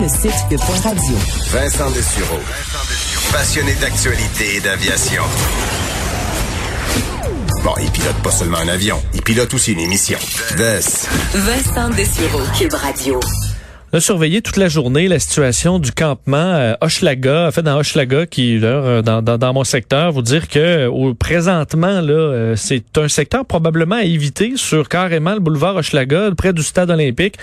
Le site de Point Radio. Vincent Dessureau. Passionné d'actualité et d'aviation. Bon, il pilote pas seulement un avion, il pilote aussi une émission. Des. Vincent Dessureau. Cube Radio. On a surveillé toute la journée la situation du campement euh, en fait dans Hochelaga, qui est euh, dans, dans, dans, mon secteur. Vous dire que euh, au, présentement, là, euh, c'est un secteur probablement à éviter sur carrément le boulevard Hochelaga, près du stade olympique.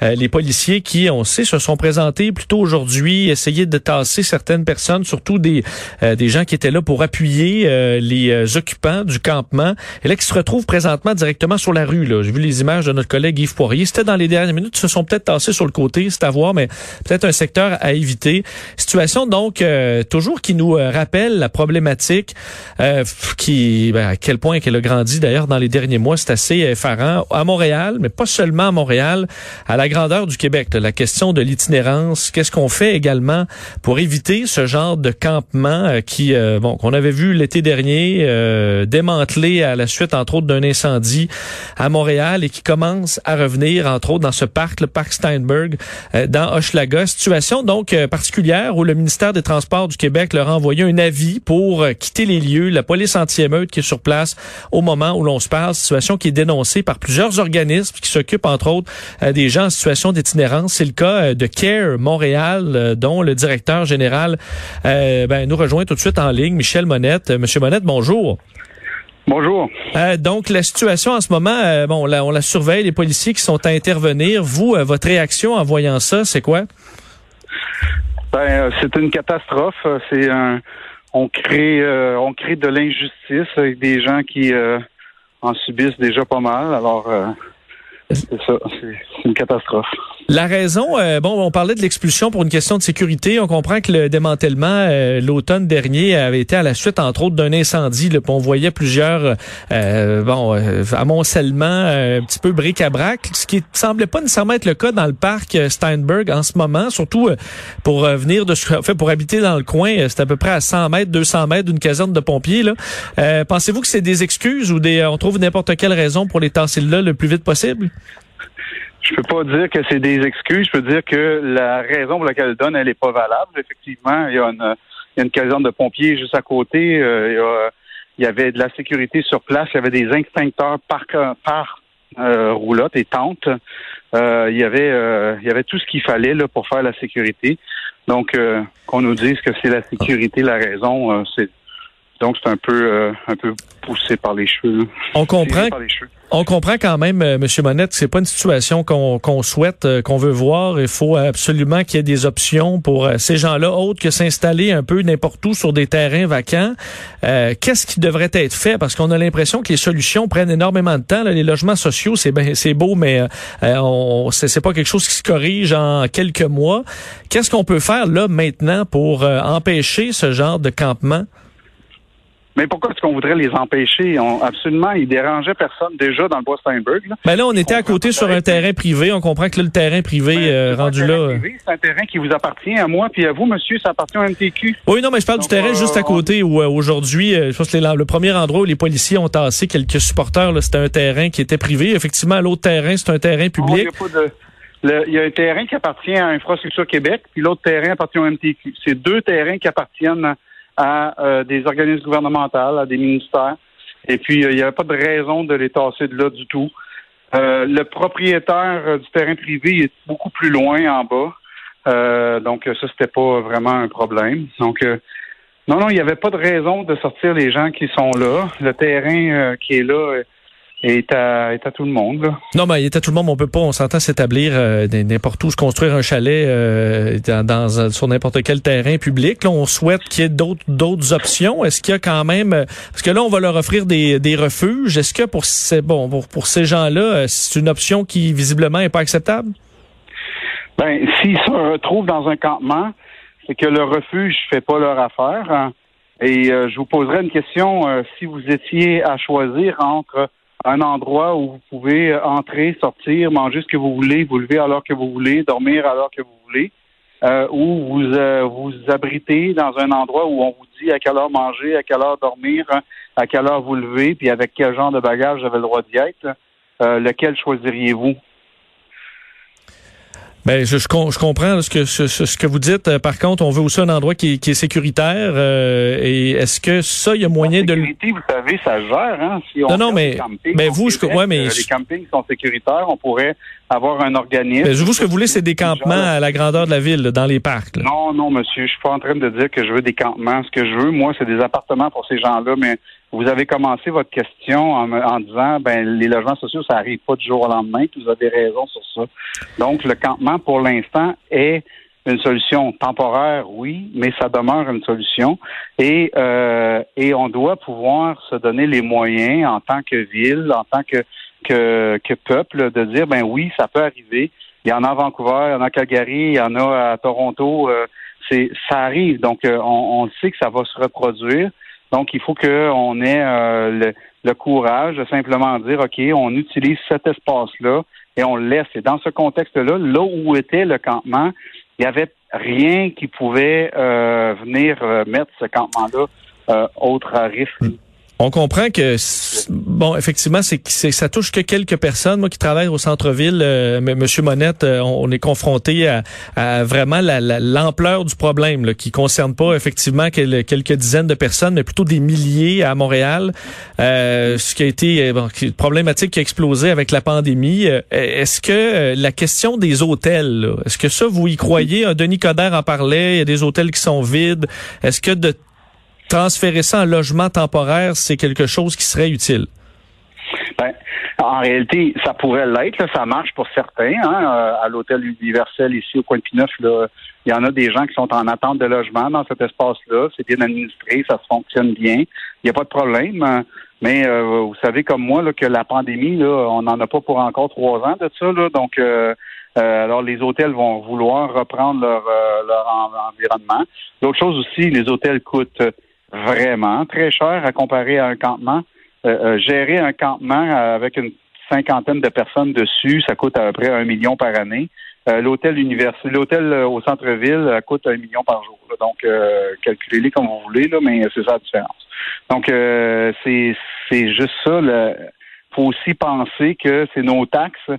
les policiers qui, on sait, se sont présentés plutôt aujourd'hui, essayer de tasser certaines personnes, surtout des, des gens qui étaient là pour appuyer les occupants du campement. Et là, qui se retrouvent présentement directement sur la rue. J'ai vu les images de notre collègue Yves Poirier. C'était dans les dernières minutes. Ils se sont peut-être tassés sur le côté c'est à voir, mais peut-être un secteur à éviter. Situation donc euh, toujours qui nous euh, rappelle la problématique euh, qui, ben, à quel point qu'elle a grandi d'ailleurs dans les derniers mois, c'est assez effarant à Montréal, mais pas seulement à Montréal, à la grandeur du Québec. la question de l'itinérance, qu'est-ce qu'on fait également pour éviter ce genre de campement qui, bon, qu'on avait vu l'été dernier démantelé à la suite entre autres d'un incendie à Montréal et qui commence à revenir entre autres dans ce parc, le parc Steinberg, euh, dans Hochelaga. Situation donc euh, particulière où le ministère des Transports du Québec leur a envoyé un avis pour euh, quitter les lieux. La police anti-émeute qui est sur place au moment où l'on se parle. Situation qui est dénoncée par plusieurs organismes qui s'occupent entre autres des gens en situation d'itinérance. C'est le cas de CARE Montréal dont le directeur général ben, nous rejoint tout de suite en ligne, Michel Monette. Monsieur Monette, bonjour. Bonjour. Euh, donc, la situation en ce moment, euh, bon, on la, on la, surveille, les policiers qui sont à intervenir. Vous, euh, votre réaction en voyant ça, c'est quoi? Ben, c'est une catastrophe. C'est un, on crée, on crée de l'injustice avec des gens qui en subissent déjà pas mal. Alors, c'est ça, c'est une catastrophe. La raison, euh, bon, on parlait de l'expulsion pour une question de sécurité. On comprend que le démantèlement euh, l'automne dernier avait été à la suite, entre autres, d'un incendie. Là, on voyait plusieurs, euh, bon, amoncellements un petit peu bric-à-brac, ce qui semblait pas nécessairement être le cas dans le parc Steinberg en ce moment, surtout pour venir de, fait, pour habiter dans le coin, c'est à peu près à 100 mètres, 200 mètres d'une caserne de pompiers. Là, pensez-vous que c'est des excuses ou des, on trouve n'importe quelle raison pour les tasser là le plus vite possible? Je peux pas dire que c'est des excuses. Je peux dire que la raison pour laquelle elle donne, elle est pas valable. Effectivement, il y a une, il y a une caserne de pompiers juste à côté. Euh, il, y avait de la sécurité sur place. Il y avait des extincteurs par, par euh, roulotte et tente. Euh, il y avait il y avait tout ce qu'il fallait pour faire la sécurité. Donc qu'on nous dise que c'est la sécurité la raison, c'est donc c'est un peu un peu poussé par les cheveux. On comprend. On comprend quand même, euh, Monsieur Monette, que c'est pas une situation qu'on souhaite, euh, qu'on veut voir. Il faut absolument qu'il y ait des options pour euh, ces gens-là, autres que s'installer un peu n'importe où sur des terrains vacants. Qu'est-ce qui devrait être fait? Parce qu'on a l'impression que les solutions prennent énormément de temps. Les logements sociaux, c'est ben, c'est beau, mais on c'est pas quelque chose qui se corrige en quelques mois. Qu'est-ce qu'on peut faire là maintenant pour empêcher ce genre de campement? Mais pourquoi est-ce qu'on voudrait les empêcher? On, absolument, ils dérangeaient personne déjà dans le bois Steinberg. Là. Ben là, on était à côté sur un terrain privé. On comprend que là, le terrain privé ben, euh, rendu là. Euh. C'est un terrain qui vous appartient à moi, puis à vous, monsieur, ça appartient au MTQ. Oui, non, mais je parle du terrain juste à euh, côté où aujourd'hui, je pense que le premier endroit où les policiers ont tassé quelques supporters, c'était un terrain qui était privé. Effectivement, l'autre terrain, c'est un terrain public. il y a un terrain qui appartient à Infrastructure Québec, puis l'autre terrain appartient au MTQ. C'est deux terrains qui appartiennent à euh, des organismes gouvernementaux, à des ministères. Et puis, euh, il n'y avait pas de raison de les tasser de là du tout. Euh, le propriétaire du terrain privé est beaucoup plus loin en bas. donc, ça, c'était pas vraiment un problème. Donc, non, non, il n'y avait pas de raison de sortir les gens qui sont là. Le terrain qui est là est à, est à tout le monde. Là. Non, mais il est à tout le monde. On peut pas, on s'entend s'établir euh, n'importe où, se construire un chalet euh, dans, sur n'importe quel terrain public. Là, on souhaite qu'il y ait d'autres d'autres options. Est-ce qu'il y a quand même, euh, parce que là, on va leur offrir des, des refuges. Est-ce que pour ces bon pour, pour ces gens-là, c'est une option qui visiblement est pas acceptable? Ben, s'ils se retrouvent dans un campement, c'est que le refuge fait pas leur affaire. hein. Et euh, je vous poserai une question euh, si vous étiez à choisir entre un endroit où vous pouvez entrer, sortir, manger ce que vous voulez, vous lever alors que vous voulez, dormir alors que vous voulez, euh, ou vous euh, vous abritez dans un endroit où on vous dit à quelle heure manger, à quelle heure dormir, à quelle heure vous lever, puis avec quel genre de bagage vous avez le droit d'y être, euh, lequel choisiriez-vous? Ben, je, je, je comprends ce que ce, ce- que vous dites. Euh, Par contre, on veut aussi un endroit qui, est- qui est sécuritaire. euh, et est-ce que ça, il y a moyen de le sécurité, vous savez, ça gère. Hein? Si on Non, non, mais- campings mais au vous, je- ouais, mais euh, les campings sont sécuritaires. On pourrait avoir un organisme. Ben, vous, ce que vous voulez, c'est des campements à la grandeur de la ville, dans les parcs. là. Non, non, monsieur, je suis pas en train de dire que je veux des campements. Ce que je veux, moi, c'est des appartements pour ces gens-là. Mais vous avez commencé votre question en, me- en disant, ben, les logements sociaux, ça arrive pas du jour au lendemain. Vous avez raison sur ça. Donc, le campement, pour l'instant, est une solution temporaire, oui, mais ça demeure une solution. Et, euh, et on doit pouvoir se donner les moyens en tant que ville, en tant que, que, peuple, de dire, ben oui, ça peut arriver. Il y en a à Vancouver, il y en a à Calgary, il y en a à Toronto. euh, c'est, ça arrive. Donc, euh, on, sait que ça va se reproduire. Donc, il faut qu'on ait euh, le, le courage de simplement dire, OK, on utilise cet espace-là et on le laisse. Et dans ce contexte-là, là où était le campement, il n'y avait rien qui pouvait venir mettre ce campement-là autre à risque. On comprend que bon, effectivement, c'est ça touche que quelques personnes. Moi, qui travaille au centre-ville, euh, Monsieur Monette, euh, on, est confronté à, vraiment la- la- l'ampleur du problème, là, qui concerne pas effectivement quel- quelques dizaines de personnes, mais plutôt des milliers à Montréal. Euh, ce qui a été euh, bon, problématique qui a explosé avec la pandémie. Euh, Est-ce que la question des hôtels, est-ce que ça vous y croyez? Denis Coderre en parlait. Il y a des hôtels qui sont vides. Est-ce que de transférer ça en logement temporaire, c'est quelque chose qui serait utile? Ben, en réalité, ça pourrait l'être. Ça marche pour certains. Hein, euh, à l'hôtel universel ici au coin de Pineuf, là, il y en a des gens qui sont en attente de logement dans cet espace-là. C'est bien administré, ça fonctionne bien. Il n'y a pas de problème. hein. Mais euh, vous savez comme moi là, que la pandémie, là, on n'en a pas pour encore trois ans de ça. Là, donc, euh, euh, alors les hôtels vont vouloir reprendre leur, euh, leur en- environnement. L'autre chose aussi, les hôtels coûtent vraiment très cher à comparer à un campement. Euh, euh, gérer un campement avec une cinquantaine de personnes dessus, ça coûte à peu près un million par année. Euh, l'hôtel l'hôtel euh, au centre-ville euh, coûte un million par jour. là. Donc, euh, calculez-les comme vous voulez, là, mais c'est ça la différence. Donc, c'est c'est juste ça. Il faut aussi penser que c'est nos taxes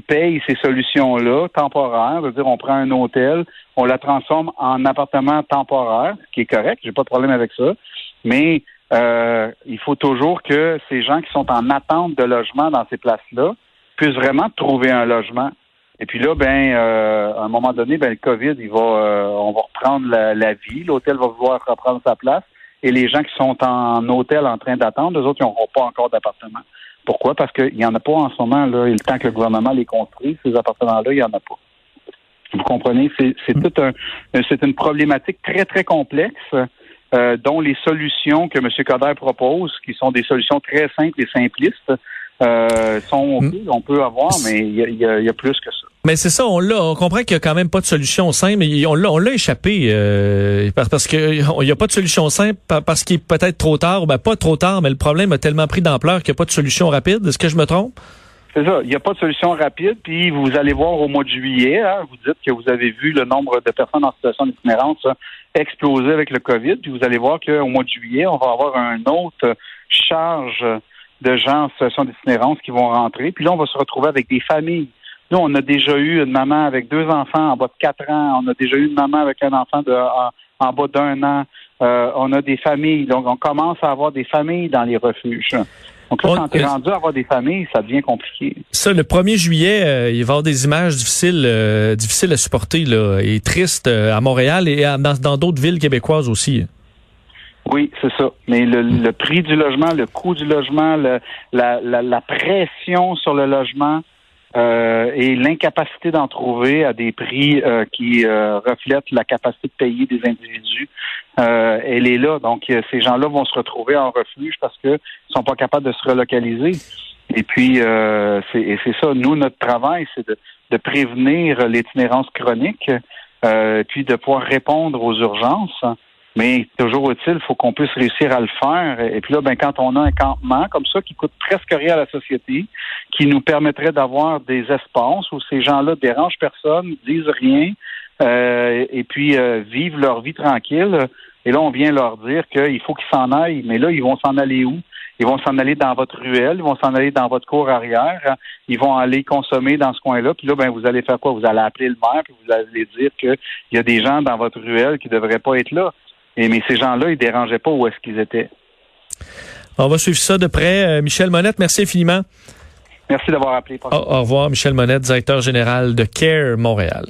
payent ces solutions-là temporaires. C'est-à-dire, on prend un hôtel, on la transforme en appartement temporaire, ce qui est correct, j'ai pas de problème avec ça. Mais euh, il faut toujours que ces gens qui sont en attente de logement dans ces places-là puissent vraiment trouver un logement. Et puis là, ben, euh, à un moment donné, ben, le COVID, il va, euh, on va reprendre la, la vie. L'hôtel va vouloir reprendre sa place. Et les gens qui sont en hôtel en train d'attendre, eux autres, ils n'auront pas encore d'appartement. Pourquoi? Parce qu'il n'y en a pas en ce moment, là. Et le temps que le gouvernement les construit, ces appartements-là, il n'y en a pas. Vous comprenez? C'est, tout un, c'est une problématique très, très complexe, euh, dont les solutions que M. Coder propose, qui sont des solutions très simples et simplistes, euh, sont OK, on peut avoir, mais y y il y a plus que ça. Mais c'est ça, on l'a, on comprend qu'il y a quand même pas de solution simple, on l'a, on l'a échappé euh, parce, parce que il n'y a pas de solution simple pa- parce qu'il est peut-être trop tard, ben pas trop tard, mais le problème a tellement pris d'ampleur qu'il n'y a pas de solution rapide. Est-ce que je me trompe? C'est ça. Il n'y a pas de solution rapide. Puis vous allez voir au mois de juillet, hein, vous dites que vous avez vu le nombre de personnes en situation d'itinérance hein, exploser avec le COVID. Puis vous allez voir qu'au mois de juillet, on va avoir un autre charge de gens en situation d'itinérance qui vont rentrer. Puis là, on va se retrouver avec des familles. Nous, on a déjà eu une maman avec deux enfants en bas de quatre ans. On a déjà eu une maman avec un enfant de, en, en bas d'un an. Euh, on a des familles. Donc, on commence à avoir des familles dans les refuges. Donc là, On- quand tu es rendu à avoir des familles, ça devient compliqué. Ça, le 1er juillet, euh, il va y avoir des images difficiles, euh, difficiles à supporter là, et tristes euh, à Montréal et à- dans dans d'autres villes québécoises aussi. Oui, c'est ça. Mais le, le prix du logement, le coût du logement, le- la, la, la pression sur le logement euh, et l'incapacité d'en trouver à des prix euh, qui euh, reflètent la capacité de payer des individus, elle est là. Donc, ces gens-là vont se retrouver en refuge parce qu'ils sont pas capables de se relocaliser. Et puis, c'est ça. Nous, notre travail, c'est de, de prévenir l'itinérance chronique, puis de pouvoir répondre aux urgences. Mais toujours utile, il faut qu'on puisse réussir à le faire. Et puis là, ben, quand on a un campement comme ça qui coûte presque rien à la société, qui nous permettrait d'avoir des espaces où ces gens-là dérangent personne, disent rien, euh, et puis euh, vivent leur vie tranquille. Et là, on vient leur dire qu'il faut qu'ils s'en aillent. Mais là, ils vont s'en aller où? Ils vont s'en aller dans votre ruelle, ils vont s'en aller dans votre cour arrière, ils vont aller consommer dans ce coin-là. Puis là, ben, vous allez faire quoi? Vous allez appeler le maire, puis vous allez dire qu'il y a des gens dans votre ruelle qui ne devraient pas être là. Et, mais ces gens-là, ils dérangeaient pas où est-ce qu'ils étaient. On va suivre ça de près. Euh, Michel Monette, merci infiniment. Merci d'avoir appelé. Au, au revoir, Michel Monette, directeur général de CARE Montréal.